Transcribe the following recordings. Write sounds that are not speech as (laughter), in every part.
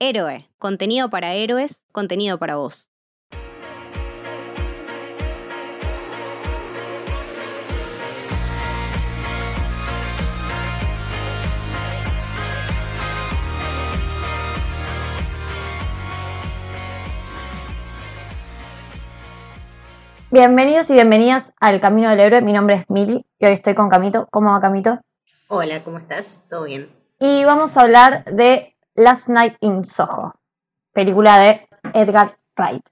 Héroe, contenido para héroes, contenido para vos. Bienvenidos y bienvenidas al Camino del Héroe. Mi nombre es Mili y hoy estoy con Camito. ¿Cómo va Camito? Hola, ¿cómo estás? ¿Todo bien? Y vamos a hablar de Last Night in Soho, película de Edgar Wright.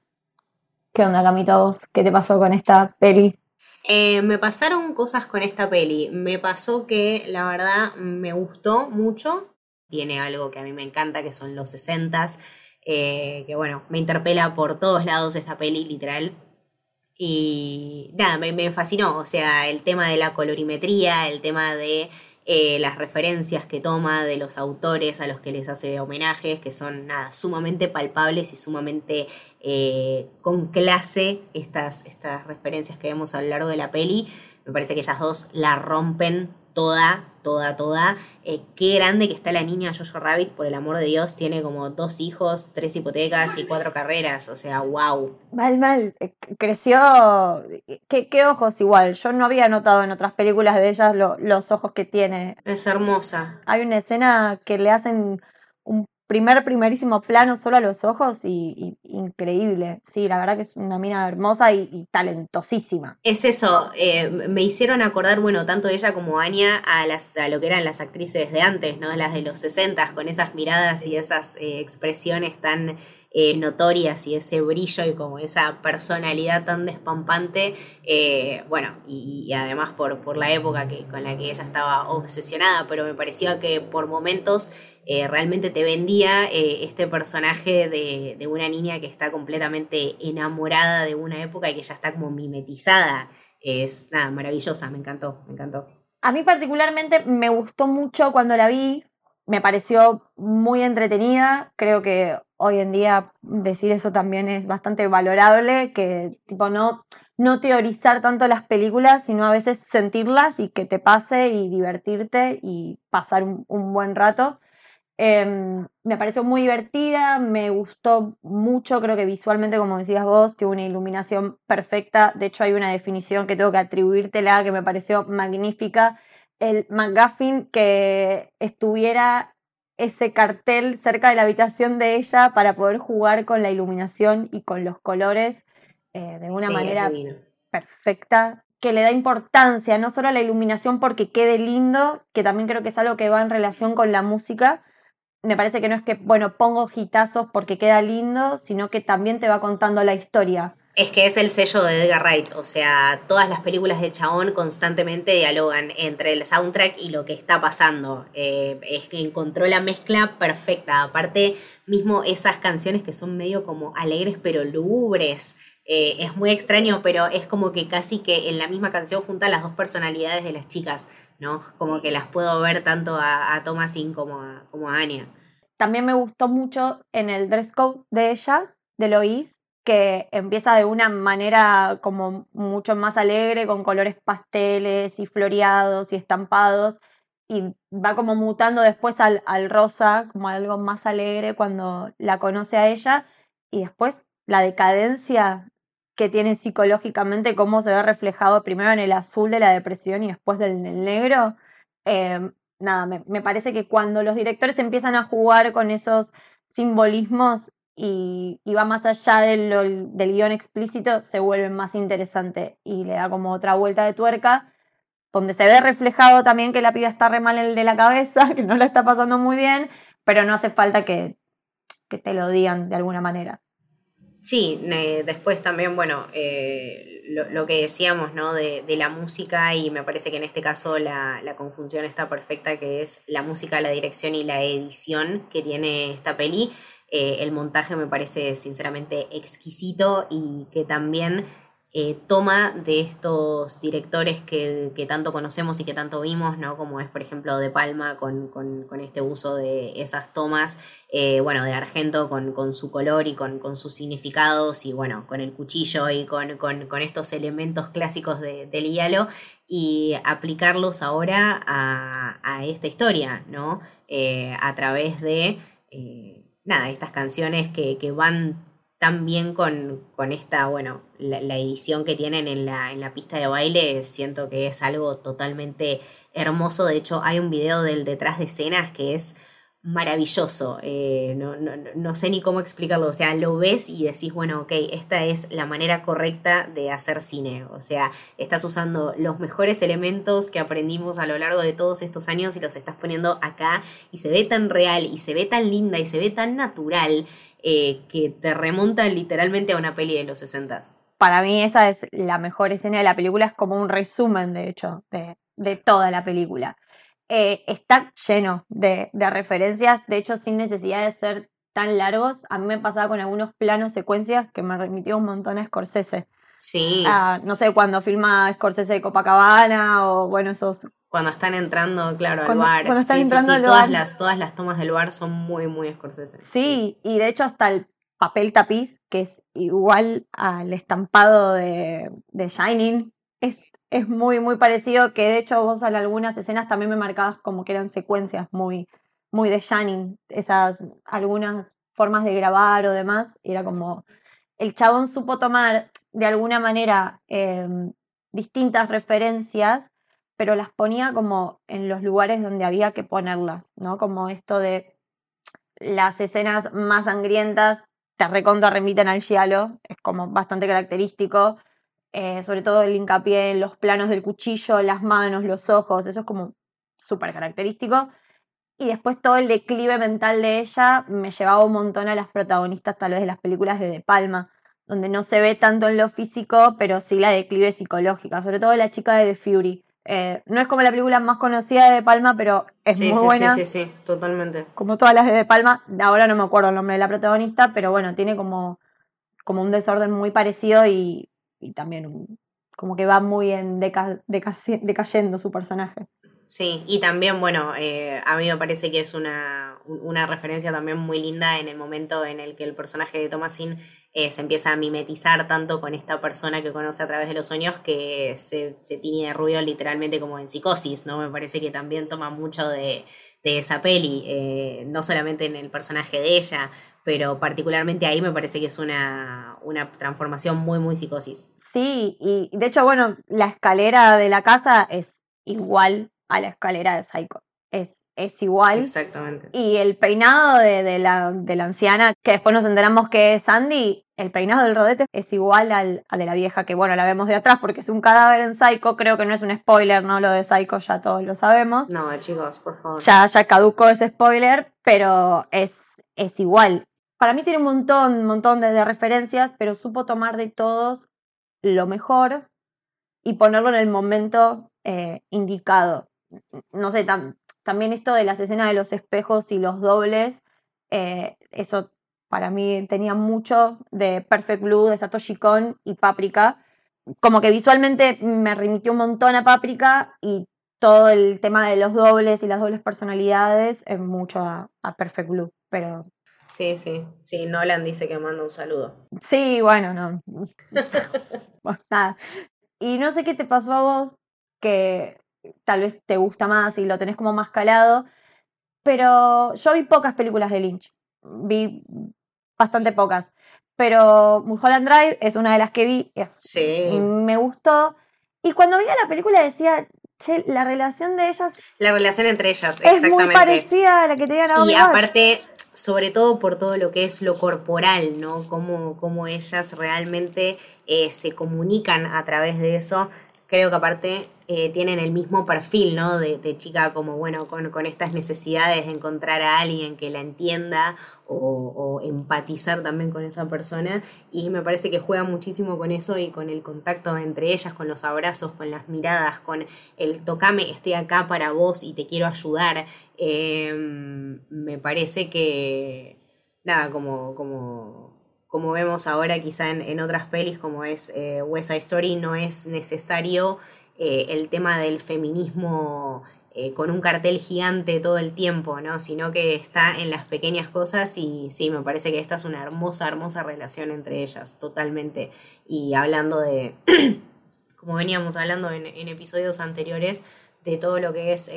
¿Qué onda, Camito, vos? ¿Qué te pasó con esta peli? Eh, me pasaron cosas con esta peli. Me pasó que la verdad me gustó mucho. Tiene algo que a mí me encanta, que son los 60s. Eh, que bueno, me interpela por todos lados esta peli, literal. Y nada, me fascinó. O sea, el tema de la colorimetría, el tema de eh, las referencias que toma de los autores a los que les hace homenajes, que son nada, sumamente palpables y sumamente eh, con clase estas, estas referencias que vemos a lo largo de la peli. Me parece que ellas dos la rompen toda, toda, toda. Eh, qué grande que está la niña Jojo Rabbit, por el amor de Dios, tiene como dos hijos, tres hipotecas y cuatro carreras, o sea, wow. Mal, mal, eh, creció, qué, qué ojos igual, yo no había notado en otras películas de ellas los ojos que tiene. Es hermosa. Hay una escena que le hacen un primer, primerísimo plano solo a los ojos y, increíble. Sí, la verdad que es una mina hermosa y, talentosísima. Es eso, eh, me hicieron acordar, bueno, tanto ella como Anya a, las, a lo que eran las actrices de antes, ¿no? Las de los 60 con esas miradas y esas eh, expresiones tan eh, notorias y ese brillo y como esa personalidad tan despampante, eh, bueno, y, además por, por la época que, con la que ella estaba obsesionada, pero me pareció que por momentos eh, realmente te vendía este personaje de, de, una niña que está completamente enamorada de una época y que ya está como mimetizada. Es nada, maravillosa, me encantó, me encantó. A mí particularmente me gustó mucho cuando la vi, me pareció muy entretenida, creo que hoy en día decir eso también es bastante valorable, que tipo no, no teorizar tanto las películas, sino a veces sentirlas y que te pase y divertirte y pasar un, buen rato. Em, me pareció muy divertida, me gustó mucho, creo que visualmente, como decías vos, tuvo una iluminación perfecta. De hecho, hay una definición que tengo que atribuírtela que me pareció magnífica. El McGuffin que estuviera ese cartel cerca de la habitación de ella para poder jugar con la iluminación y con los colores eh, de una manera perfecta, que le da importancia no solo a la iluminación porque quede lindo, que también creo que es algo que va en relación con la música. Me parece que no es que, bueno, pongo gitazos porque queda lindo, sino que también te va contando la historia. Es que es el sello de Edgar Wright, o sea, todas las películas de Chabón constantemente dialogan entre el soundtrack y lo que está pasando. Eh, es que encontró la mezcla perfecta. Aparte, mismo esas canciones que son medio como alegres pero lúgubres. Eh, es muy extraño, pero es como que casi que en la misma canción junta las dos personalidades de las chicas, ¿no? Como que las puedo ver tanto a, a Thomasin como a, como a Anya. También me gustó mucho en el dress code de ella, de Lois, que empieza de una manera como mucho más alegre, con colores pasteles y floreados y estampados, y va como mutando después al, rosa, como algo más alegre cuando la conoce a ella, y después la decadencia que tiene psicológicamente, cómo se ve reflejado primero en el azul de la depresión y después del, negro. Eh, nada, me parece que cuando los directores empiezan a jugar con esos simbolismos y, va más allá del, del guion explícito, se vuelve más interesante y le da como otra vuelta de tuerca, donde se ve reflejado también que la piba está re mal el de la cabeza, (laughs) que no la está pasando muy bien, pero no hace falta que, te lo digan de alguna manera. Sí, después también, bueno, eh, lo, que decíamos, ¿no? De, la música y me parece que en este caso la, la, conjunción está perfecta, que es la música, la dirección y la edición que tiene esta peli. Eh, el montaje me parece sinceramente exquisito y que también eh, toma de estos directores que, tanto conocemos y que tanto vimos, ¿no? Como es, por ejemplo, De Palma con, este uso de esas tomas, eh, bueno, de Argento con, su color y con, sus significados y, bueno, con el cuchillo y con, estos elementos clásicos del hielo y aplicarlos ahora a, esta historia, ¿no? a través de nada, estas canciones que, que van tan bien con, con esta, bueno, la, la, edición que tienen en la, en la pista de baile, siento que es algo totalmente hermoso. De hecho, hay un video del detrás de escenas que es maravilloso. Eh, no, no, no, sé ni cómo explicarlo. O sea, lo ves y decís, bueno, ok, esta es la manera correcta de hacer cine. O sea, estás usando los mejores elementos que aprendimos a lo largo de todos estos años y los estás poniendo acá y se ve tan real y se ve tan linda y se ve tan natural eh, que te remonta literalmente a una peli de los 60 Para mí esa es la mejor escena de la película, es como un resumen, de hecho, de, de toda la película. Eh, está lleno de, referencias, de hecho sin necesidad de ser tan largos. A mí me pasaba con algunos planos, secuencias que me remitió un montón a Scorsese. Sí. Ah, no sé, cuando filma Scorsese de Copacabana o bueno, esos... Cuando están entrando, claro, al bar. Cuando están entrando al todas Las, todas las tomas del bar son muy, muy Scorsese. Sí, y de hecho hasta el papel tapiz, que es igual al estampado de, de Shining, es es muy, muy parecido, que de hecho vos en algunas escenas también me marcabas como que eran secuencias muy, muy de Shining, esas algunas formas de grabar o demás, era como, el chabón supo tomar de alguna manera em, distintas referencias, pero las ponía como en los lugares donde había que ponerlas, ¿no? Como esto de las escenas más sangrientas te recontra remiten al giallo, es como bastante característico, eh, sobre todo el hincapié en los planos del cuchillo, las manos, los ojos, eso es como súper característico. Y después todo el declive mental de ella me llevaba un montón a las protagonistas tal vez de las películas de De Palma, donde no se ve tanto en lo físico, pero sí la declive psicológica, sobre todo la chica de The Fury. Eh, no es como la película más conocida de De Palma, pero es muy buena. Sí, sí, sí, totalmente. Como todas las de De Palma, ahora no me acuerdo el nombre de la protagonista, pero bueno, tiene como, como un desorden muy parecido y y también como que va muy en decayendo su personaje. Sí, y también, bueno, eh, a mí me parece que es una, una, referencia también muy linda en el momento en el que el personaje de Thomasin eh, se empieza a mimetizar tanto con esta persona que conoce a través de los sueños que se, se tiñe de rubio literalmente como en psicosis, ¿no? Me parece que también toma mucho de, de esa peli, eh, no solamente en el personaje de ella, pero particularmente ahí me parece que es una, una transformación muy, muy psicosis. Sí, y de hecho, bueno, la escalera de la casa es igual a la escalera de Psycho. Es, es igual. Exactamente. Y el peinado de, la, de la anciana, que después nos enteramos que es Sandy, el peinado del rodete es igual al, de la vieja, que bueno, la vemos de atrás porque es un cadáver en Psycho. Creo que no es un spoiler, ¿no? Lo de Psycho ya todos lo sabemos. No, chicos, por favor. Ya, ya caducó ese spoiler, pero es, es igual. Para mí tiene un montón, un montón de referencias, pero supo tomar de todos lo mejor y ponerlo en el momento eh, indicado. No sé, también esto de las escenas de los espejos y los dobles, eh, eso para mí tenía mucho de Perfect Blue, de Satoshi Kon y Paprika. Como que visualmente me remitió un montón a Paprika y todo el tema de los dobles y las dobles personalidades es mucho a, a Perfect Blue, pero Sí, sí, sí, Nolan dice que manda un saludo. Sí, bueno, no. (laughs) Y no sé qué te pasó a vos, que tal vez te gusta más y lo tenés como más calado, pero yo vi pocas películas de Lynch. Vi bastante pocas. Pero Mulholland Drive es una de las que vi. sí. Y me gustó. Y cuando veía la película decía, che, la relación de ellas. La relación entre ellas, es exactamente. muy parecida a la que tenían ahora. Y aparte, sobre todo por todo lo que es lo corporal, ¿no? Cómo, cómo ellas realmente eh, se comunican a través de eso. Creo que aparte eh, tienen el mismo perfil, ¿no? De, chica como, bueno, con, estas necesidades de encontrar a alguien que la entienda o, empatizar también con esa persona. Y me parece que juega muchísimo con eso y con el contacto entre ellas, con los abrazos, con las miradas, con el tocame, estoy acá para vos y te quiero ayudar. Em, me parece que, nada, como, como, como vemos ahora quizá en, otras pelis como es eh, West Side Story, no es necesario eh, el tema del feminismo eh, con un cartel gigante todo el tiempo, ¿no? Sino que está en las pequeñas cosas y sí, me parece que esta es una hermosa, hermosa relación entre ellas, totalmente. Y hablando de, (clears throat) como veníamos hablando en, episodios anteriores, de todo lo que es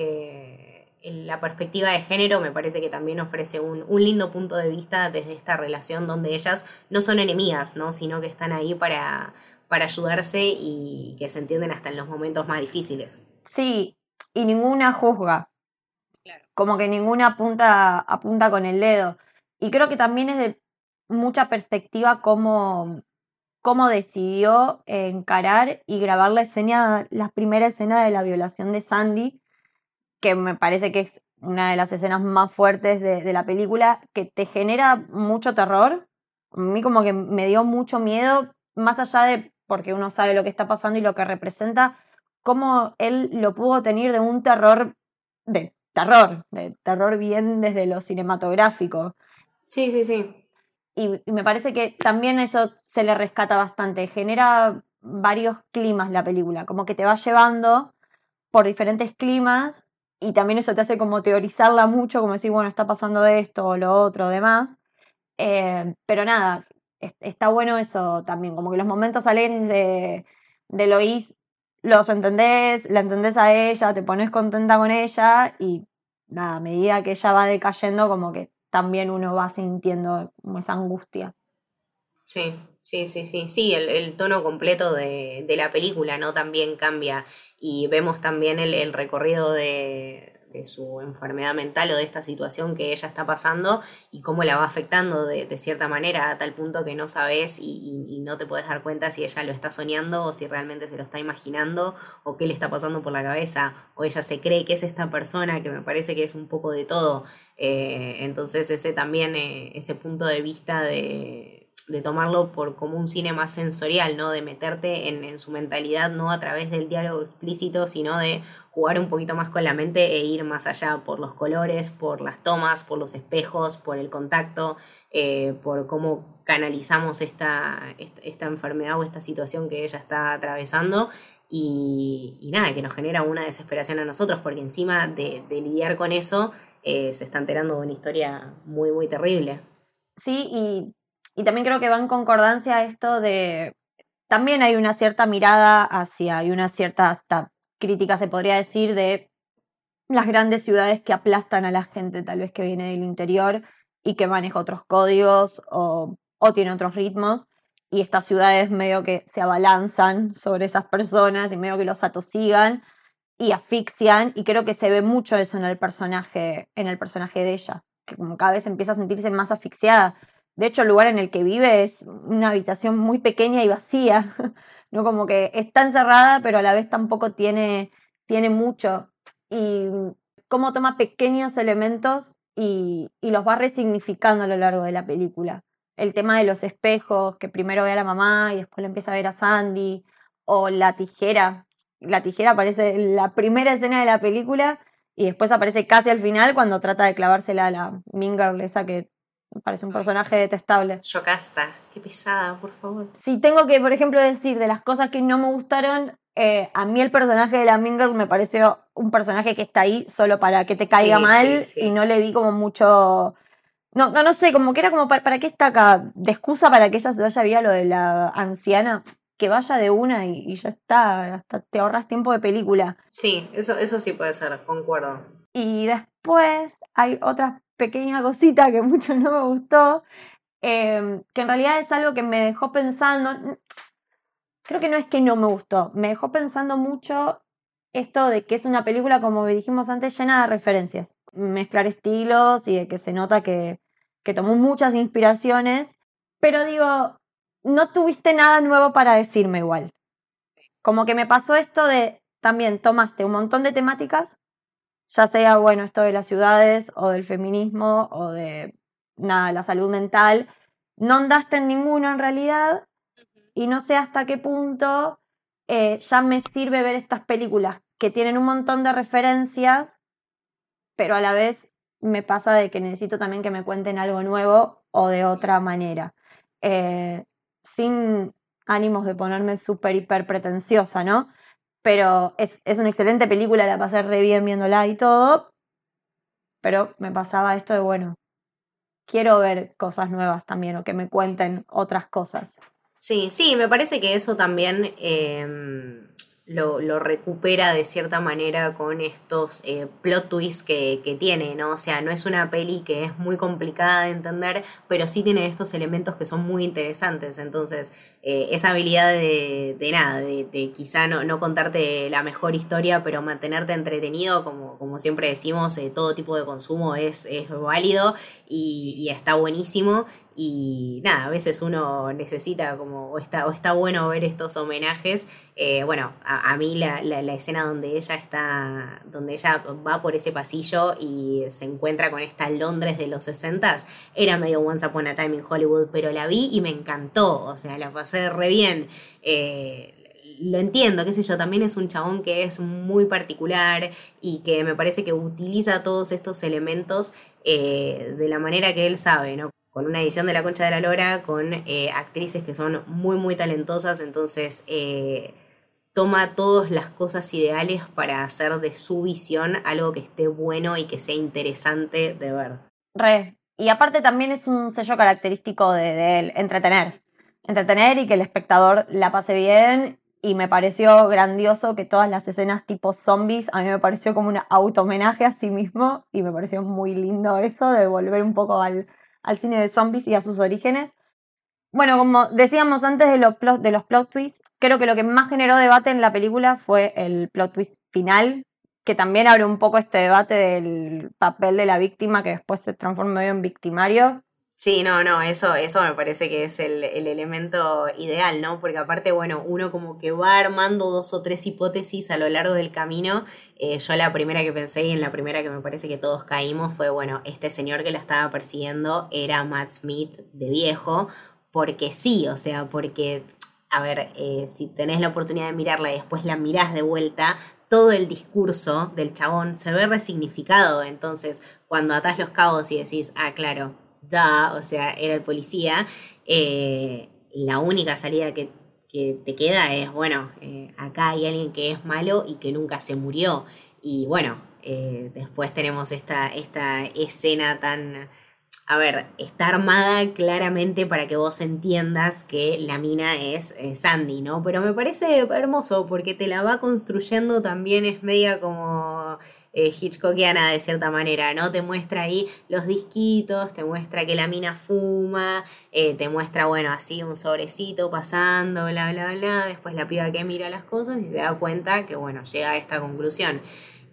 la perspectiva de género me parece que también ofrece un, lindo punto de vista desde esta relación donde ellas no son enemigas, ¿no? sino que están ahí para, para ayudarse y que se entienden hasta en los momentos más difíciles. Sí, y ninguna juzga. Como que ninguna apunta, apunta con el dedo. Y creo que también es de mucha perspectiva cómo, cómo decidió encarar y grabar la escena, la primera escena de la violación de Sandy, que me parece que es una de las escenas más fuertes de, la película, que te genera mucho terror. A mí como que me dio mucho miedo, más allá de porque uno sabe lo que está pasando y lo que representa, cómo él lo pudo tener de un terror, de terror, de terror bien desde lo cinematográfico. Sí, sí, sí. Y, y me parece que también eso se le rescata bastante, genera varios climas la película, como que te va llevando por diferentes climas y también eso te hace como teorizarla mucho, como decir, bueno, está pasando esto o lo otro, demás. Eh, pero nada, está bueno eso también, como que los momentos alegres de, de Lois los entendés, la entendés a ella, te pones contenta con ella y nada, a medida que ella va decayendo, como que también uno va sintiendo esa angustia. Sí, sí, sí, sí. Sí, el, tono completo de, de, la película, ¿no? También cambia y vemos también el, recorrido de, su enfermedad mental o de esta situación que ella está pasando y cómo la va afectando de, cierta manera a tal punto que no sabes y, no te puedes dar cuenta si ella lo está soñando o si realmente se lo está imaginando o qué le está pasando por la cabeza o ella se cree que es esta persona que me parece que es un poco de todo. Eh, entonces ese también, eh, ese punto de vista de de tomarlo por como un cine más sensorial, ¿no? De meterte en, su mentalidad, no a través del diálogo explícito, sino de jugar un poquito más con la mente e ir más allá por los colores, por las tomas, por los espejos, por el contacto, eh, por cómo canalizamos esta, esta, enfermedad o esta situación que ella está atravesando. Y, nada, que nos genera una desesperación a nosotros, porque encima de, lidiar con eso, eh, se está enterando de una historia muy, muy terrible. Sí, y y también creo que va en concordancia esto de, también hay una cierta mirada hacia, hay una cierta hasta crítica se podría decir de las grandes ciudades que aplastan a la gente tal vez que viene del interior y que maneja otros códigos o, tiene otros ritmos y estas ciudades medio que se abalanzan sobre esas personas y medio que los atosigan y asfixian y creo que se ve mucho eso en el personaje en el personaje de ella que como cada vez empieza a sentirse más asfixiada de hecho, el lugar en el que vive es una habitación muy pequeña y vacía, (laughs) ¿no? Como que está encerrada, pero a la vez tampoco tiene, tiene mucho. Y cómo toma pequeños elementos y, los va resignificando a lo largo de la película. El tema de los espejos, que primero ve a la mamá y después le empieza a ver a Sandy, o la tijera. La tijera aparece en la primera escena de la película y después aparece casi al final cuando trata de clavársela a la Mingle, esa que me parece un personaje detestable. Yocasta, qué pesada, por favor. Si tengo que, por ejemplo, decir de las cosas que no me gustaron, eh, a mí el personaje de la Mingle me pareció un personaje que está ahí solo para que te caiga mal y no le vi como mucho... No, no, no sé, como que era como para, para qué está acá, de excusa para que ella se vaya a lo de la anciana, que vaya de una y, y, ya está, hasta te ahorras tiempo de película. Sí, eso, eso sí puede ser, concuerdo. Y después hay otras pequeña cosita que (laughs) mucho no me gustó, em, que en realidad es algo que me dejó pensando, creo que no es que no me gustó, me dejó pensando mucho esto de que es una película, como dijimos antes, llena de referencias, mezclar estilos y de que se nota que, que tomó muchas inspiraciones, pero digo, no tuviste nada nuevo para decirme igual. Como que me pasó esto de, también tomaste un montón de temáticas ya sea, bueno, esto de las ciudades o del feminismo o de, nada, la salud mental, no andaste en ninguno en realidad y no sé hasta qué punto eh, ya me sirve ver estas películas que tienen un montón de referencias, pero a la vez me pasa de que necesito también que me cuenten algo nuevo o de otra manera. Eh, sin ánimos de ponerme súper hiper pretenciosa, ¿no? Pero es, una excelente película, la pasé re bien viéndola y todo. Pero me pasaba esto de, bueno, quiero ver cosas nuevas también o que me cuenten otras cosas. Sí, sí, me parece que eso también em, lo, recupera de cierta manera con estos eh, plot twists que, tiene, ¿no? O sea, no es una peli que es muy complicada de entender, pero sí tiene estos elementos que son muy interesantes. Entonces, eh, esa habilidad de, nada, de, quizá no, contarte la mejor historia, pero mantenerte entretenido, como, siempre decimos, eh, todo tipo de consumo es, válido y está buenísimo. Y nada, a veces uno necesita como, o está, o está bueno ver estos homenajes. Eh, bueno, a, mí la, la, la, escena donde ella está, donde ella va por ese pasillo y se encuentra con esta Londres de los 60 era medio Once Upon a Time in Hollywood, pero la vi y me encantó, o sea, la pasé re bien. Eh, lo entiendo, qué sé yo, también es un chabón que es muy particular y que me parece que utiliza todos estos elementos eh, de la manera que él sabe, ¿no? Con una edición de La Concha de la Lora, con eh, actrices que son muy, muy talentosas, entonces eh, toma todas las cosas ideales para hacer de su visión algo que esté bueno y que sea interesante de ver. Re. Y aparte también es un sello característico de, él, entretener. Entretener y que el espectador la pase bien. Y me pareció grandioso que todas las escenas tipo zombies, a mí me pareció como un auto homenaje a sí mismo. Y me pareció muy lindo eso, de volver un poco al, al cine de zombies y a sus orígenes. Bueno, como decíamos antes de los, plot, de los plot twists, creo que lo que más generó debate en la película fue el plot twist final, que también abre un poco este debate del papel de la víctima que después se transforma medio en victimario. Sí, no, no, eso, eso me parece que es el, el, elemento ideal, ¿no? Porque aparte, bueno, uno como que va armando dos o tres hipótesis a lo largo del camino. Eh, yo la primera que pensé y en la primera que me parece que todos caímos fue, bueno, este señor que la estaba persiguiendo era Matt Smith de viejo, porque sí, o sea, porque, a ver, eh, si tenés la oportunidad de mirarla y después la mirás de vuelta, todo el discurso del chabón se ve resignificado. Entonces, cuando atás los cabos y decís, ah, claro, da, o sea, era el policía, eh, la única salida que, que, te queda es, bueno, eh, acá hay alguien que es malo y que nunca se murió. Y bueno, eh, después tenemos esta, esta escena tan... A ver, está armada claramente para que vos entiendas que la mina es Sandy, ¿no? Pero me parece hermoso porque te la va construyendo también, es media como eh, Hitchcockiana de cierta manera, ¿no? Te muestra ahí los disquitos, te muestra que la mina fuma, eh, te muestra, bueno, así un sobrecito pasando, bla, bla, bla, después la piba que mira las cosas y se da cuenta que, bueno, llega a esta conclusión.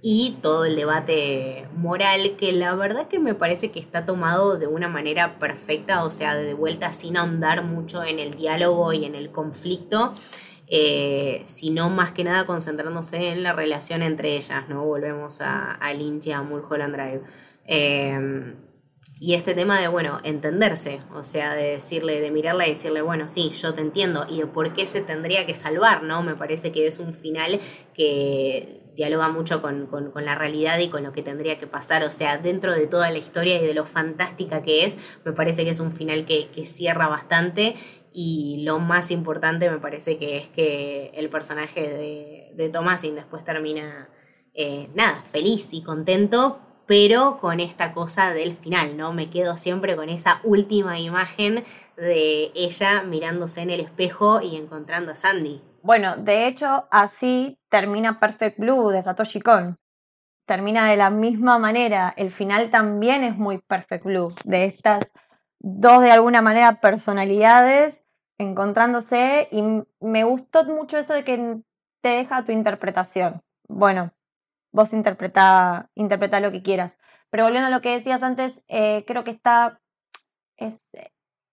Y todo el debate moral que la verdad que me parece que está tomado de una manera perfecta, o sea, de vuelta sin ahondar mucho en el diálogo y en el conflicto eh, sino más que nada concentrándose en la relación entre ellas, ¿no? Volvemos a, a Lynch y a Mulholland Drive. Eh, y este tema de, bueno, entenderse, o sea, de decirle, de mirarla y decirle, bueno, sí, yo te entiendo, y de por qué se tendría que salvar, ¿no? Me parece que es un final que dialoga mucho con, con, con, la realidad y con lo que tendría que pasar, o sea, dentro de toda la historia y de lo fantástica que es, me parece que es un final que, que cierra bastante y lo más importante me parece que es que el personaje de, de Thomasin después termina, eh, nada, feliz y contento, pero con esta cosa del final, ¿no? Me quedo siempre con esa última imagen de ella mirándose en el espejo y encontrando a Sandy. Bueno, de hecho, así termina Perfect Blue de Satoshi Kon. Termina de la misma manera. El final también es muy Perfect Blue, de estas dos de alguna manera personalidades encontrándose y me gustó mucho eso de que te deja tu interpretación. Bueno, vos interpreta, interpreta lo que quieras. Pero volviendo a lo que decías antes, eh, creo que está, es,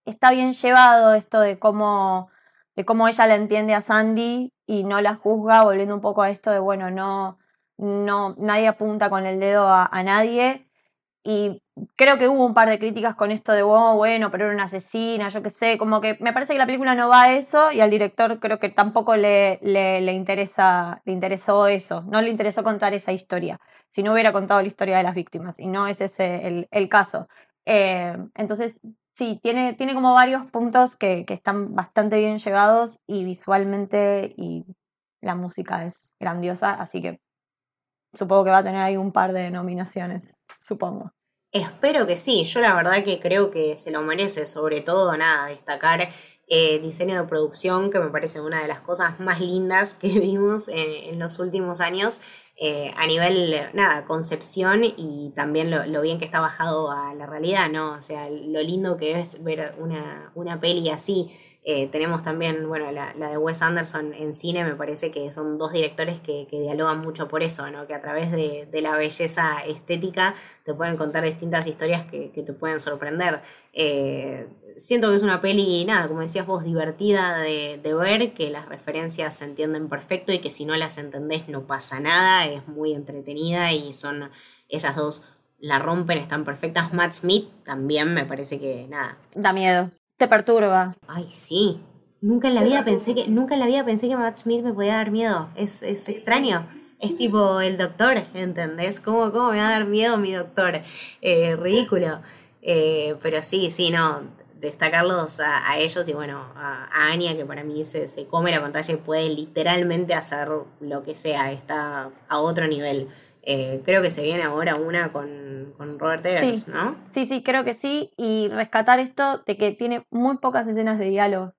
está bien llevado esto de cómo, de cómo ella la entiende a Sandy y no la juzga, volviendo un poco a esto de, bueno, no, no nadie apunta con el dedo a, a nadie. Y creo que hubo un par de críticas con esto de, oh, bueno, pero era una asesina, yo qué sé, como que me parece que la película no va a eso y al director creo que tampoco le, le, le, interesa, le interesó eso, no le interesó contar esa historia, si no hubiera contado la historia de las víctimas, y no es ese el, el caso. Eh, entonces, sí, tiene, tiene como varios puntos que, que están bastante bien llevados y visualmente y la música es grandiosa, así que supongo que va a tener ahí un par de nominaciones, supongo. Espero que sí, yo la verdad que creo que se lo merece, sobre todo nada, destacar eh, diseño de producción, que me parece una de las cosas más lindas que (laughs) vimos en, los últimos años, eh, a nivel, nada, concepción y también lo, bien que está bajado a la realidad, ¿no? O sea, lo lindo que es ver una, una peli así. Eh, tenemos también, bueno, la, de Wes Anderson en cine, me parece que son dos directores que, dialogan mucho por eso, ¿no? Que a través de, la belleza estética te pueden contar distintas historias que, te pueden sorprender. Eh, siento que es una peli, nada, como decías vos, divertida de, ver, que las referencias se entienden perfecto y que si no las entendés no pasa nada, es muy entretenida y son ellas dos la rompen, están perfectas. Matt Smith también me parece que nada. Da miedo te perturba. Ay, sí. Nunca en la vida pensé que, nunca en la vida pensé que Matt Smith me podía dar miedo. Es, extraño. Es tipo el doctor, ¿entendés? ¿Cómo, cómo me va a dar miedo mi doctor? Eh, ridículo. Eh, pero sí, sí, no. Destacarlos a, ellos y bueno, a, a, Anya, que para mí se, se come la pantalla y puede literalmente hacer lo que sea. Está a otro nivel. Eh, creo que se viene ahora una con, Robert Eggers, ¿no? Sí, sí, creo que sí. Y rescatar esto de que tiene muy pocas escenas de diálogo.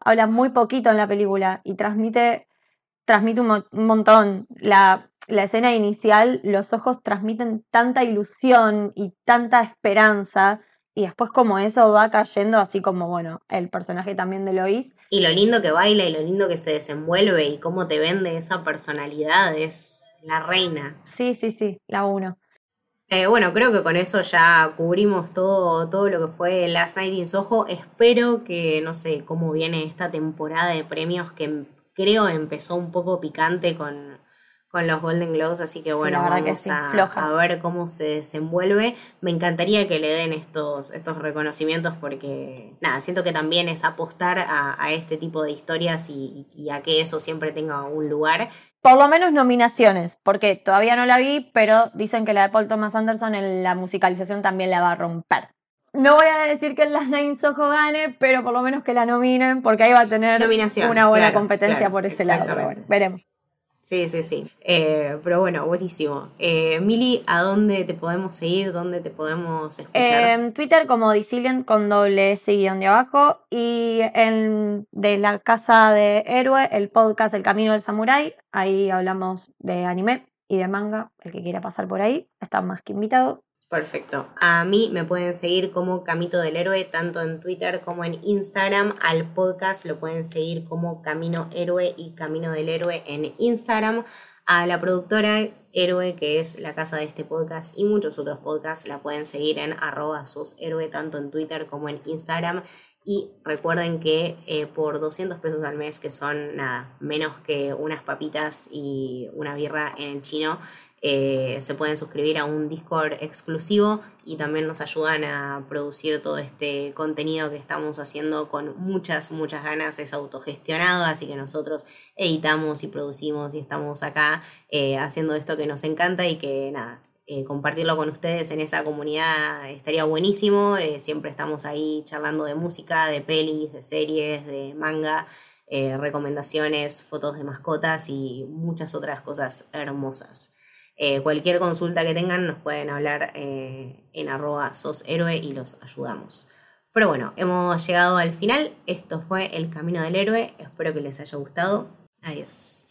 Habla muy poquito en la película y transmite, transmite un, montón. La, la, escena inicial, los ojos transmiten tanta ilusión y tanta esperanza. Y después como eso va cayendo, así como, bueno, el personaje también de Lois. Y lo lindo que baila y lo lindo que se desenvuelve y cómo te vende esa personalidad es la reina. Sí, sí, sí, la uno. Eh, bueno, creo que con eso ya cubrimos todo, todo lo que fue Last Night in Soho. Espero que, no sé, cómo viene esta temporada de premios que creo empezó un poco picante con, con los Golden Globes, así que bueno, vamos a, ver cómo se desenvuelve. Me encantaría que le den estos, estos reconocimientos porque, nada, siento que también es apostar a, este tipo de historias y, y, a que eso siempre tenga un lugar. Por lo menos nominaciones, porque todavía no la vi, pero dicen que la de Paul Thomas Anderson en la musicalización también la va a romper. No voy a decir que el Last Nine Soho gane, pero por lo menos que la nominen, porque ahí va a tener una buena competencia por ese lado. veremos. Sí, sí, sí. Eh, pero bueno, buenísimo. Eh, Mili, ¿a dónde te podemos seguir? ¿Dónde te podemos escuchar? En Twitter como Dicilian con doble S de abajo. Y en de la casa de héroe, el podcast El Camino del Samurái. Ahí hablamos de anime y de manga. El que quiera pasar por ahí está más que invitado. Perfecto. A mí me pueden seguir como Camito del Héroe, tanto en Twitter como en Instagram. Al podcast lo pueden seguir como Camino Héroe y Camino del Héroe en Instagram. A la productora Héroe, que es la casa de este podcast y muchos otros podcasts, la pueden seguir en arroba héroe, tanto en Twitter como en Instagram. Y recuerden que eh, por 200 pesos al mes, que son nada, menos que unas papitas y una birra en el chino, eh, se pueden suscribir a un Discord exclusivo y también nos ayudan a producir todo este contenido que estamos haciendo con muchas, muchas ganas. Es autogestionado, así que nosotros editamos y producimos y estamos acá eh, haciendo esto que nos encanta y que nada. Eh, compartirlo con ustedes en esa comunidad estaría buenísimo. siempre estamos ahí charlando de música, de pelis, de series, de manga, recomendaciones, fotos de mascotas y muchas otras cosas hermosas. Eh, cualquier consulta que tengan nos pueden hablar eh, en arroba sos y los ayudamos. Pero bueno, hemos llegado al final. Esto fue El Camino del Héroe. Espero que les haya gustado. Adiós.